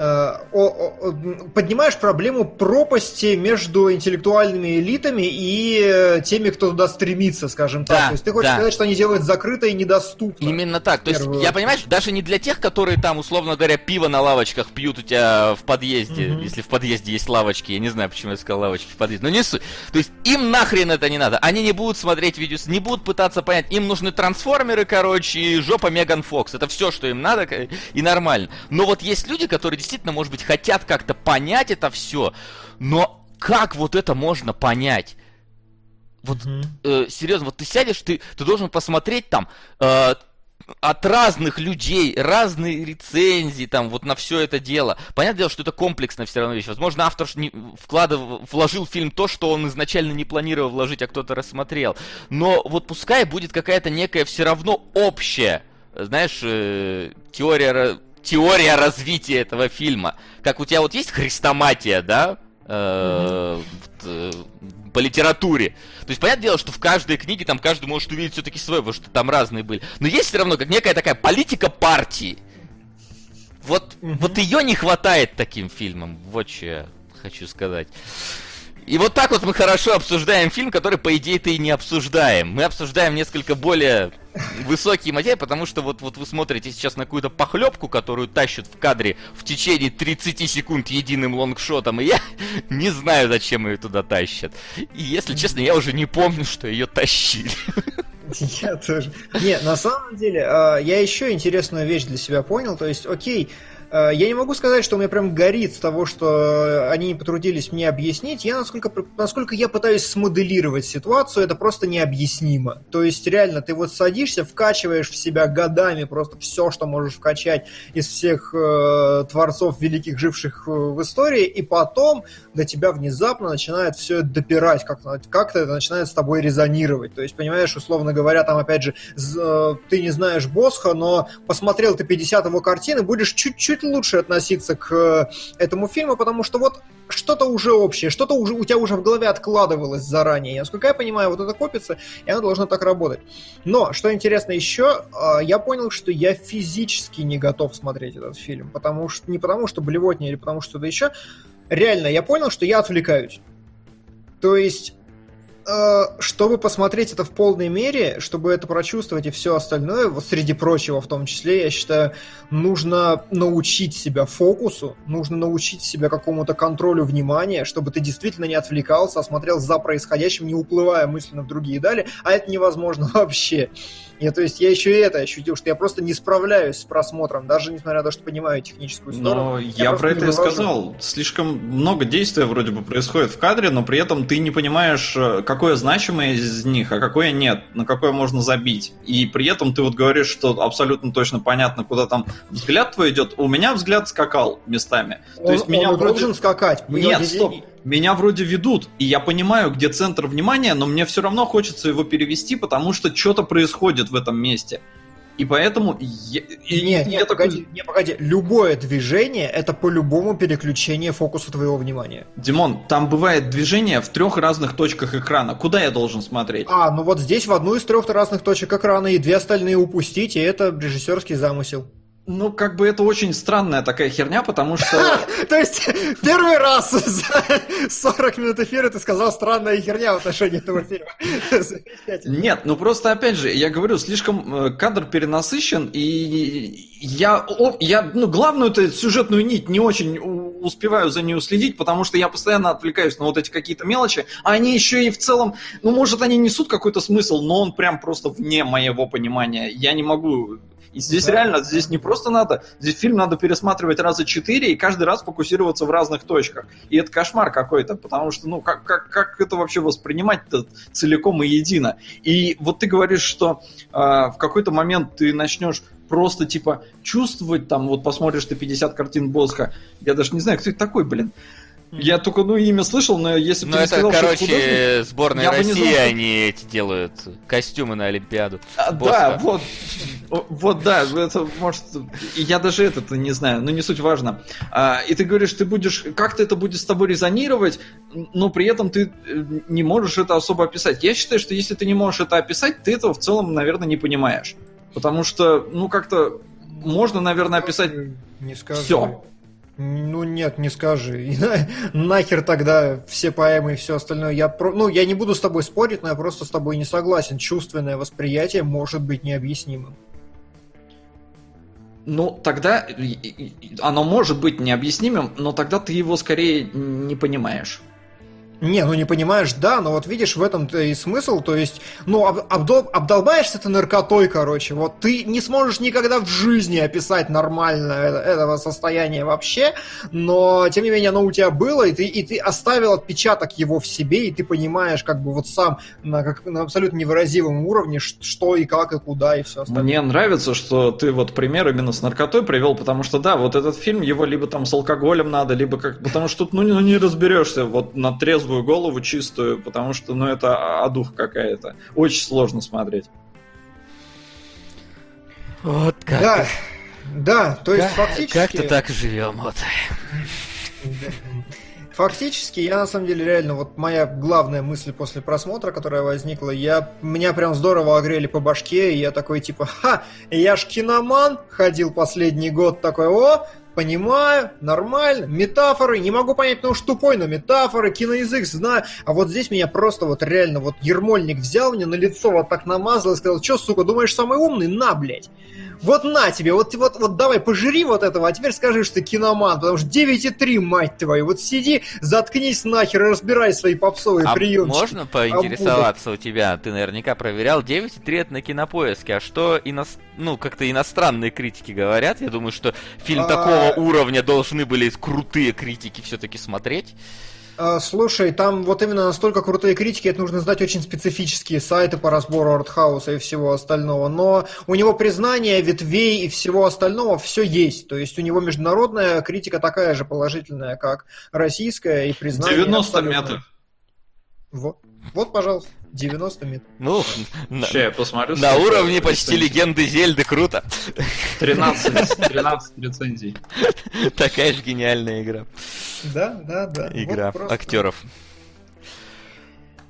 поднимаешь проблему пропасти между интеллектуальными элитами и э, теми, кто туда стремится, скажем так. Да, То есть ты хочешь да. сказать, что они делают закрыто и недоступно. Именно так. То есть я, понимаешь, даже не для тех, которые там, условно говоря, пиво на лавочках пьют у тебя в подъезде, mm-hmm. если в подъезде есть лавочки, я не знаю, почему я сказал лавочки в подъезде, но не суть. То есть им нахрен это не надо. Они не будут смотреть видео, не будут пытаться понять. Им нужны трансформеры, короче, и жопа Меган Фокс. Это все, что им надо, и нормально. Но вот есть люди, которые действительно, может быть, хотят как-то понять это все, но как вот это можно понять? Вот, mm-hmm. э, серьезно, вот ты сядешь, ты, ты должен посмотреть там э, от разных людей, разные рецензии там вот на все это дело. Понятное дело, что это комплексная все равно вещь. Возможно, автор не вкладывал, вложил в фильм то, что он изначально не планировал вложить, а кто-то рассмотрел. Но вот пускай будет какая-то некая все равно общая, знаешь, э, теория теория развития этого фильма. Как у тебя вот есть хрестоматия, да? Э, э, по литературе. То есть, понятное дело, что в каждой книге там каждый может увидеть все-таки свой, потому что там разные были. Но есть все равно как некая такая политика партии. Вот, вот ее не хватает таким фильмам. Вот что я хочу сказать. И вот так вот мы хорошо обсуждаем фильм, который, по идее-то, и не обсуждаем. Мы обсуждаем несколько более высокие материи, потому что вот, вот вы смотрите сейчас на какую-то похлебку, которую тащат в кадре в течение 30 секунд единым лонгшотом, и я не знаю, зачем ее туда тащат. И, если честно, я уже не помню, что ее тащили. Я тоже. Не, на самом деле, а, я еще интересную вещь для себя понял. То есть, окей, я не могу сказать, что у меня прям горит с того, что они не потрудились мне объяснить. Я, насколько, насколько я пытаюсь смоделировать ситуацию, это просто необъяснимо. То есть, реально, ты вот садишься, вкачиваешь в себя годами просто все, что можешь вкачать из всех э, творцов великих, живших э, в истории, и потом до тебя внезапно начинает все это допирать, как-то, как-то это начинает с тобой резонировать. То есть, понимаешь, условно говоря, там, опять же, э, ты не знаешь Босха, но посмотрел ты 50 его картины, будешь чуть-чуть чуть лучше относиться к э, этому фильму, потому что вот что-то уже общее, что-то уже у тебя уже в голове откладывалось заранее. Насколько я понимаю, вот это копится, и оно должно так работать. Но, что интересно еще, э, я понял, что я физически не готов смотреть этот фильм, потому что не потому, что блевотня или потому что-то еще. Реально, я понял, что я отвлекаюсь. То есть чтобы посмотреть это в полной мере, чтобы это прочувствовать и все остальное, вот среди прочего в том числе, я считаю, нужно научить себя фокусу, нужно научить себя какому-то контролю внимания, чтобы ты действительно не отвлекался, а смотрел за происходящим, не уплывая мысленно в другие дали, а это невозможно вообще. Я, то есть я еще и это ощутил, что я просто не справляюсь с просмотром, даже несмотря на то, что понимаю техническую сторону. Но я, я про это и сказал. Слишком много действия вроде бы происходит в кадре, но при этом ты не понимаешь, э, какое значимое из них, а какое нет, на какое можно забить. И при этом ты вот говоришь, что абсолютно точно понятно, куда там взгляд твой идет. У меня взгляд скакал местами. Он, то есть он меня вроде... должен скакать. Нет, стоп меня вроде ведут, и я понимаю, где центр внимания, но мне все равно хочется его перевести, потому что что-то происходит в этом месте. И поэтому... Я, и, нет, нет, такой... погоди, не, погоди. Любое движение — это по-любому переключение фокуса твоего внимания. Димон, там бывает движение в трех разных точках экрана. Куда я должен смотреть? А, ну вот здесь в одну из трех разных точек экрана и две остальные упустить, и это режиссерский замысел. Ну, как бы это очень странная такая херня, потому что... То есть, первый раз за 40 минут эфира ты сказал странная херня в отношении этого фильма. Нет, ну просто, опять же, я говорю, слишком э, кадр перенасыщен, и я, я ну, главную эту сюжетную нить не очень успеваю за нее следить, потому что я постоянно отвлекаюсь на вот эти какие-то мелочи, а они еще и в целом, ну, может, они несут какой-то смысл, но он прям просто вне моего понимания. Я не могу и здесь да. реально, здесь не просто надо, здесь фильм надо пересматривать раза четыре и каждый раз фокусироваться в разных точках. И это кошмар какой-то, потому что, ну, как, как, как это вообще воспринимать-то целиком и едино? И вот ты говоришь, что э, в какой-то момент ты начнешь просто, типа, чувствовать, там, вот посмотришь ты 50 картин Босха, я даже не знаю, кто это такой, блин. Я только, ну, имя слышал, но если бы ну, ты это, сказал, короче, что художник, сборная России, знал, что... они эти делают костюмы на Олимпиаду. А, да, вот, вот, да, это может, я даже это не знаю, но не суть важно. А, и ты говоришь, ты будешь, как-то это будет с тобой резонировать, но при этом ты э, не можешь это особо описать. Я считаю, что если ты не можешь это описать, ты этого в целом, наверное, не понимаешь. Потому что, ну, как-то можно, наверное, описать не все. Ну нет, не скажи. Нахер тогда все поэмы и все остальное. Я про... Ну, я не буду с тобой спорить, но я просто с тобой не согласен. Чувственное восприятие может быть необъяснимым. Ну, тогда оно может быть необъяснимым, но тогда ты его скорее не понимаешь. Не, ну не понимаешь, да, но вот видишь, в этом-то и смысл, то есть, ну, об, обдол, обдолбаешься ты наркотой, короче, вот ты не сможешь никогда в жизни описать нормально это, этого состояния вообще, но, тем не менее, оно у тебя было, и ты, и ты оставил отпечаток его в себе, и ты понимаешь, как бы вот сам на, как, на абсолютно невыразимом уровне, что и как, и куда, и все остальное. Мне нравится, что ты вот пример именно с наркотой привел, потому что, да, вот этот фильм, его либо там с алкоголем надо, либо как, потому что ну, ну не разберешься, вот на трезвую трезвую голову чистую, потому что, ну, это одух какая-то. Очень сложно смотреть. Вот как. Да, да, то есть как, фактически... Как-то так живем, вот. Фактически, я на самом деле реально, вот моя главная мысль после просмотра, которая возникла, я, меня прям здорово огрели по башке, и я такой типа, ха, я ж киноман, ходил последний год такой, о, понимаю, нормально, метафоры, не могу понять, потому что тупой, но метафоры, киноязык знаю, а вот здесь меня просто вот реально вот ермольник взял мне на лицо вот так намазал и сказал, что, сука, думаешь, самый умный? На, блядь. Вот на тебе, вот, вот, вот давай пожри вот этого, а теперь скажи, что ты киноман, потому что 9,3, мать твою, вот сиди, заткнись нахер и разбирай свои попсовые а приемчики. можно поинтересоваться а у тебя, ты наверняка проверял, 9,3 это на кинопоиске, а что ино... ну, как-то иностранные критики говорят? Я думаю, что фильм а... такого уровня должны были крутые критики все-таки смотреть. А, слушай, там вот именно настолько крутые критики, это нужно знать очень специфические сайты по разбору артхауса и всего остального. Но у него признание ветвей и всего остального все есть. То есть у него международная критика такая же положительная, как российская, и признание... 90 метров. Вот. Вот, пожалуйста, 90 метров. Ну, я посмотрю. На уровне почти легенды Зельды, круто. 13, 13 рецензий. Такая же гениальная игра. Да, да, да. Игра вот актеров.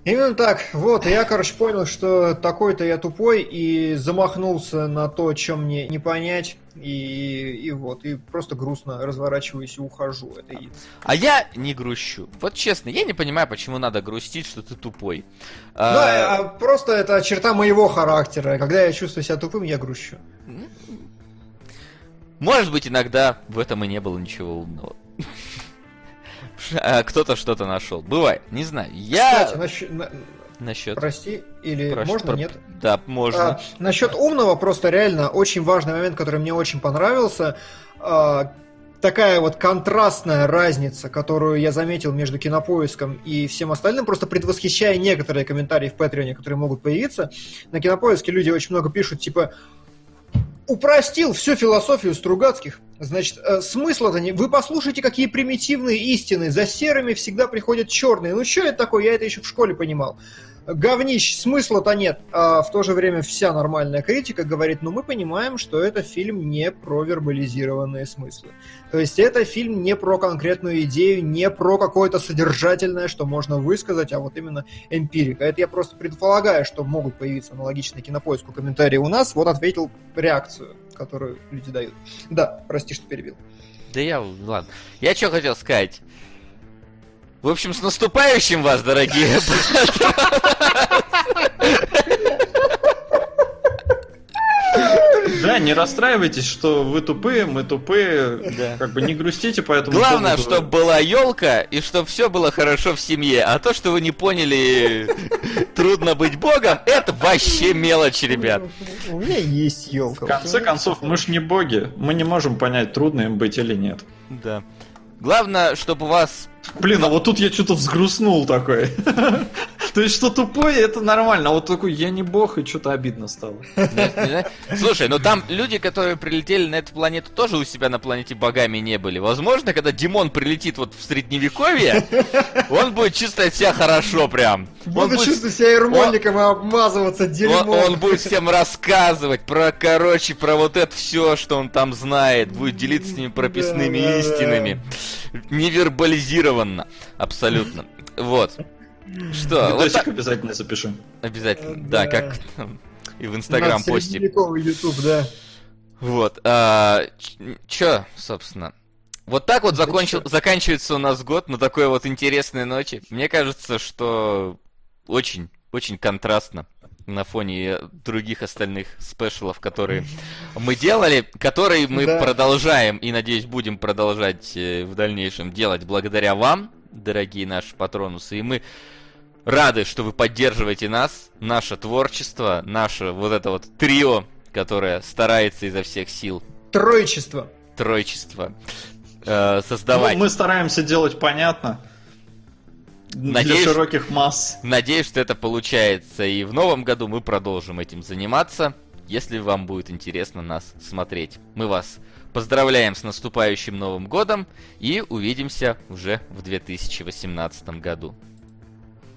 Именно так. Вот, я, короче, понял, что такой-то я тупой и замахнулся на то, чем мне не понять. И, и вот, и просто грустно разворачиваюсь и ухожу. Это и... А я не грущу. Вот честно, я не понимаю, почему надо грустить, что ты тупой. Да, а... а просто это черта моего характера. Когда я чувствую себя тупым, я грущу. Может быть, иногда в этом и не было ничего умного. А кто-то что-то нашел. Бывает, не знаю. Я... Кстати, насчет... Насчет. Прости, или Прошу, можно, про... нет? Да, можно. А, насчет умного, просто реально очень важный момент, который мне очень понравился. А, такая вот контрастная разница, которую я заметил между кинопоиском и всем остальным, просто предвосхищая некоторые комментарии в Патреоне, которые могут появиться. На кинопоиске люди очень много пишут, типа, упростил всю философию Стругацких. Значит, э, смысла-то не... Вы послушайте, какие примитивные истины. За серыми всегда приходят черные. Ну, что это такое? Я это еще в школе понимал. Говнищ, смысла-то нет. А в то же время вся нормальная критика говорит, ну мы понимаем, что это фильм не про вербализированные смыслы. То есть это фильм не про конкретную идею, не про какое-то содержательное, что можно высказать, а вот именно эмпирика. Это я просто предполагаю, что могут появиться аналогичные кинопоиску комментарии у нас. Вот ответил реакцию, которую люди дают. Да, прости, что перебил. Да я, ладно. Я что хотел сказать. В общем, с наступающим вас, дорогие Да, не расстраивайтесь, что вы тупые, мы тупые. Да. Как бы не грустите по этому Главное, чтобы была елка и чтобы все было хорошо в семье. А то, что вы не поняли, трудно быть богом, это вообще мелочь, ребят. У меня есть елка. В конце концов, мы ж не боги. Мы не можем понять, трудно им быть или нет. Да. Главное, чтобы у вас... Блин, а вот тут я что-то взгрустнул такой. То есть, что тупой, это нормально. А вот такой, я не бог, и что-то обидно стало. Слушай, ну там люди, которые прилетели на эту планету, тоже у себя на планете богами не были. Возможно, когда Димон прилетит вот в средневековье, он будет чувствовать себя хорошо прям. Буду чувствовать себя ермольником и обмазываться дерьмом. Он будет всем рассказывать про, короче, про вот это все, что он там знает. Будет делиться с ними прописными истинами. Невербализированно. Абсолютно. Вот. Что? Вот так... обязательно запишем. Обязательно, да, да как и в Инстаграм постим. YouTube, да. Вот. А, чё, собственно. Вот так вот закончил, заканчивается у нас год на такой вот интересной ночи. Мне кажется, что очень, очень контрастно на фоне других остальных спешалов, которые мы делали, которые мы да. продолжаем и, надеюсь, будем продолжать э, в дальнейшем делать благодаря вам, дорогие наши патронусы. И мы рады, что вы поддерживаете нас, наше творчество, наше вот это вот трио, которое старается изо всех сил. Троечество. Троечество. Э, создавать. Ну, мы стараемся делать понятно. Надеюсь, для широких масс. Надеюсь, что это получается. И в новом году мы продолжим этим заниматься, если вам будет интересно нас смотреть. Мы вас поздравляем с наступающим Новым годом и увидимся уже в 2018 году.